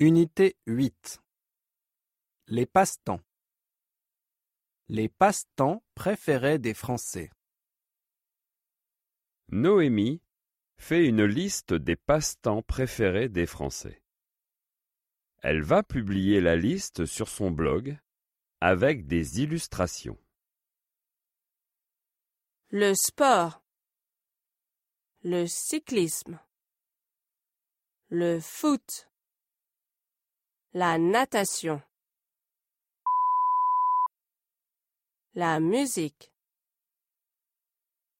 Unité 8 Les passe-temps Les passe-temps préférés des Français. Noémie fait une liste des passe-temps préférés des Français. Elle va publier la liste sur son blog avec des illustrations. Le sport. Le cyclisme. Le foot. La natation. La musique.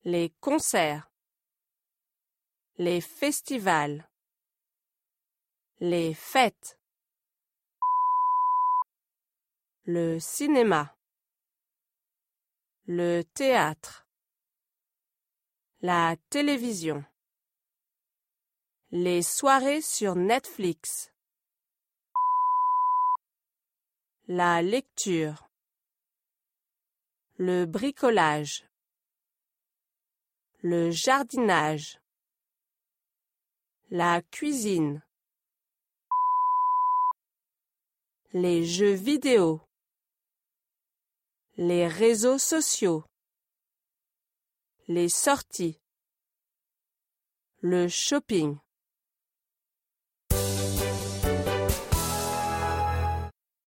Les concerts. Les festivals. Les fêtes. Le cinéma. Le théâtre. La télévision. Les soirées sur Netflix. La lecture. Le bricolage. Le jardinage. La cuisine. Les jeux vidéo. Les réseaux sociaux. Les sorties. Le shopping.